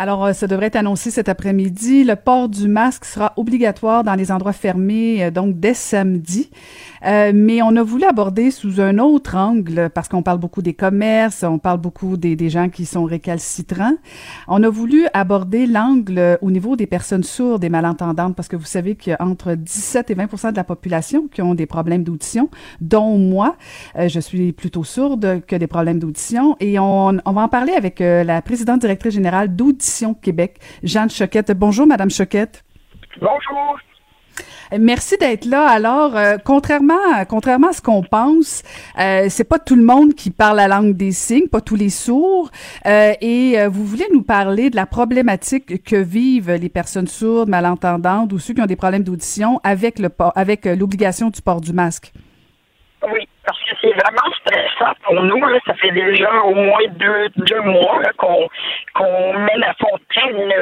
Alors, euh, ça devrait être annoncé cet après-midi. Le port du masque sera obligatoire dans les endroits fermés, euh, donc dès samedi. Euh, mais on a voulu aborder sous un autre angle, parce qu'on parle beaucoup des commerces, on parle beaucoup des, des gens qui sont récalcitrants. On a voulu aborder l'angle au niveau des personnes sourdes et malentendantes, parce que vous savez qu'il y a entre 17 et 20% de la population qui ont des problèmes d'audition, dont moi. je suis plutôt sourde que des problèmes d'audition. Et on, on, va en parler avec la présidente directrice générale d'audition Québec, Jeanne Choquette. Bonjour, Madame Choquette. Bonjour. Merci d'être là. Alors, euh, contrairement, contrairement à ce qu'on pense, euh, c'est pas tout le monde qui parle la langue des signes, pas tous les sourds. Euh, et vous voulez nous parler de la problématique que vivent les personnes sourdes, malentendantes ou ceux qui ont des problèmes d'audition avec le avec l'obligation du port du masque? Oui parce que c'est vraiment stressant pour nous. Ça fait déjà au moins deux, deux mois qu'on mène à fond une,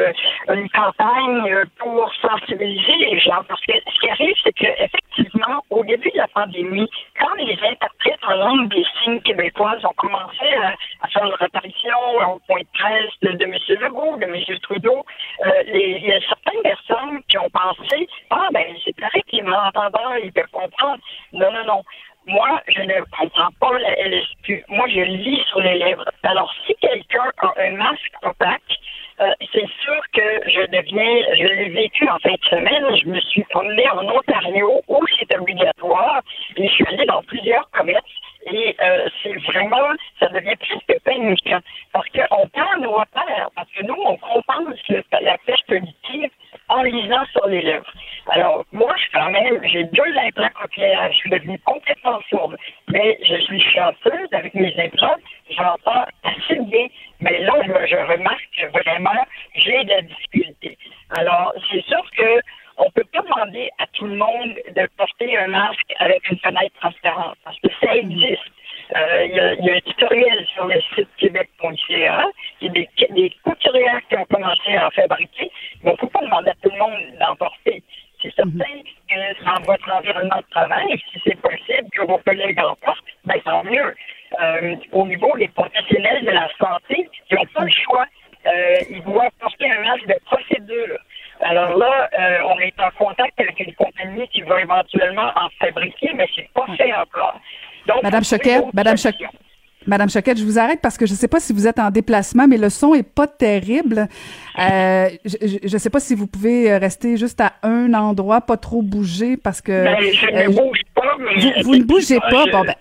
une campagne pour sensibiliser les gens. Parce que ce qui arrive, c'est qu'effectivement, au début de la pandémie, quand les interprètes en langue des signes québécoises ont commencé à, faire leur apparition au point de presse de, M. Legault, de M. Trudeau, euh, il y a certaines personnes qui ont pensé Ah, ben, c'est pareil qu'il est malentendant, il peut comprendre. Non, non, non. Moi, je ne comprends pas la LSQ. Moi, je lis sur les lèvres. Alors, si quelqu'un a un masque opaque, euh, c'est sûr que je deviens, je l'ai vécu en fin de semaine, je me suis promené en Ontario où c'est obligatoire et je suis allé dans plusieurs commerces et euh, c'est vraiment, ça devient presque paniquant parce qu'on perd nos repères, parce que nous, on compense la perte auditive en lisant sur les lèvres. Alors, moi, je quand même, j'ai deux implants cochléaires. Je suis devenue complètement sourde. Mais je suis chanceuse avec mes implants. J'entends assez bien. Mais là, je, remarque que vraiment, j'ai de la difficulté. Alors, c'est sûr que on peut pas demander à tout le monde de porter un masque avec une fenêtre transparente parce que ça existe. Euh, il y, a un tutoriel sur le site québec.ca. Il y a des, des couturières qui ont commencé à en fabriquer, mais on ne peut pas demander à monde. C'est certain que dans votre environnement de travail, si c'est possible que vos collègues en portent, ben tant mieux. Euh, au niveau des professionnels de la santé, ils n'ont pas le choix. Euh, ils doivent porter un masque de procédure. Alors là, euh, on est en contact avec une compagnie qui va éventuellement en fabriquer, mais c'est pas fait encore. Madame Choquette, Madame Choquette. Madame Choquette, je vous arrête parce que je ne sais pas si vous êtes en déplacement, mais le son est pas terrible. Euh, je ne sais pas si vous pouvez rester juste à un endroit, pas trop bouger parce que. Ben, je ne euh, bouge pas, mais. Vous, ne bougez pas. Bon, ben,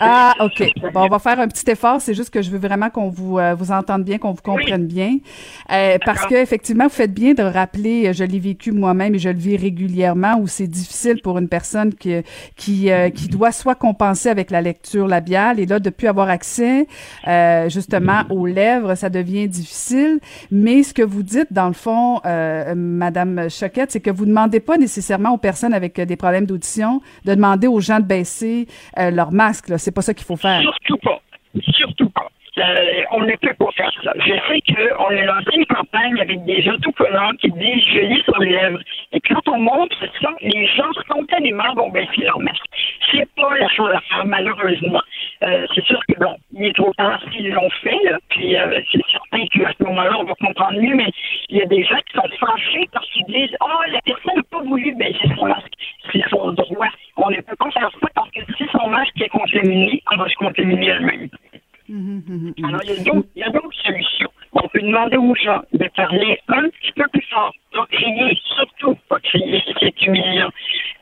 ah, OK. Bon, on va faire un petit effort. C'est juste que je veux vraiment qu'on vous, euh, vous entende bien, qu'on vous comprenne bien. Euh, parce que effectivement, vous faites bien de rappeler, euh, je l'ai vécu moi-même et je le vis régulièrement, où c'est difficile pour une personne qui, qui, qui doit soit compenser avec la lecture labiale et là, depuis avoir accès justement aux lèvres, ça devient difficile. Mais ce que vous dites, dans le fond, Madame Choquette, c'est que vous ne demandez pas nécessairement aux personnes avec des problèmes d'audition de demander aux gens de baisser euh, leur masque. C'est pas ça qu'il faut faire. Surtout pas. Surtout pas. Euh, on ne peut pas faire ça. Je sais qu'on a lancé une campagne avec des autocollants qui disent je lis sur les lèvres. Et quand on montre ça, les gens spontanément vont baisser leur masque. C'est pas la chose à faire, malheureusement. Euh, c'est sûr que bon, il est trop tard s'ils l'ont fait, puis c'est certain qu'à ce moment-là, on va comprendre mieux, mais il y a des gens qui sont fâchés parce qu'ils disent Oh, la personne n'a pas voulu baisser son masque. C'est son droit. On ne peut pas faire ça si son masque est contaminé, on va se contaminer elle-même. Mhm, mhm, mhm. Alors, il y a d'autres solutions. On peut demander aux gens de parler un petit peu plus fort, pas crier, surtout pas crier, c'est humiliant,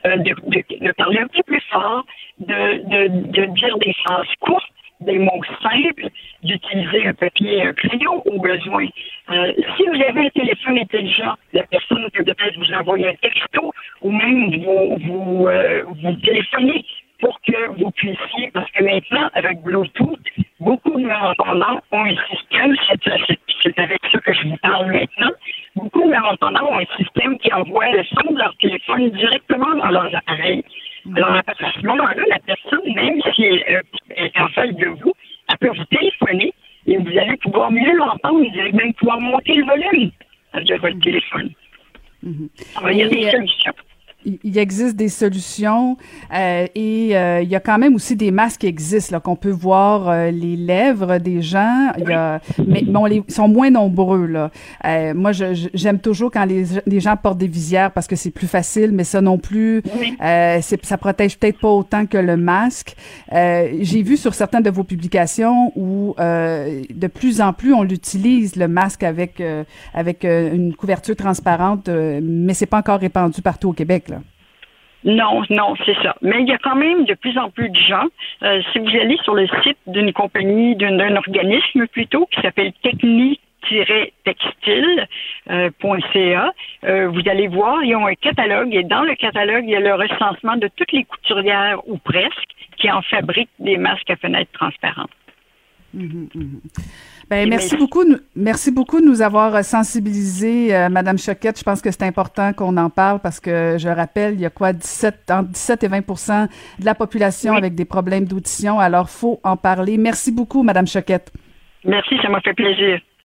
euh, de, de, parler un petit peu plus fort, de, de, de dire des phrases courtes, des mots simples, d'utiliser un papier et un crayon au besoin. Euh, si vous avez un téléphone intelligent, la personne peut peut-être vous envoyer un texto ou même vous, vous, euh, vous téléphoner que vous puissiez, parce que maintenant, avec Bluetooth, beaucoup de malentendants ont un système, c'est avec ça que je vous parle maintenant. Beaucoup de malentendants ont un système qui envoie le son de leur téléphone directement dans leurs appareils. Alors, à ce moment-là, la personne, même si elle est en face de vous, elle peut vous téléphoner et vous allez pouvoir mieux l'entendre. Vous allez même pouvoir monter le volume de votre téléphone. Mhm. il y a des solutions il existe des solutions euh, et euh, il y a quand même aussi des masques qui existent, là, qu'on peut voir euh, les lèvres des gens. Il y a, mais bon, ils sont moins nombreux. Là. Euh, moi, j'aime toujours quand les, les, gens portent des visières parce que c'est plus facile, mais ça non plus, euh, ça protège peut-être pas autant que le masque. J'ai vu sur certaines de vos publications où de plus en plus on l'utilise le masque avec avec une couverture transparente, mais c'est pas encore répandu partout au Québec. Là. Non, non, c'est ça. Mais il y a quand même de plus en plus de gens. Euh, si vous allez sur le site d'une compagnie, d'un organisme plutôt, qui s'appelle Techni textile.ca. Euh, euh, vous allez voir, ils ont un catalogue et dans le catalogue, il y a le recensement de toutes les couturières ou presque qui en fabriquent des masques à fenêtres transparentes. Mhm, mhm. Ben, merci beaucoup, merci beaucoup de nous avoir sensibilisés, euh, Madame Choquette. Je pense que c'est important qu'on en parle parce que je rappelle, il y a quoi 17 entre 17 et 20% de la population avec des problèmes d'audition. Alors, faut en parler. Merci beaucoup, Madame Choquette. Merci, ça m'a fait plaisir.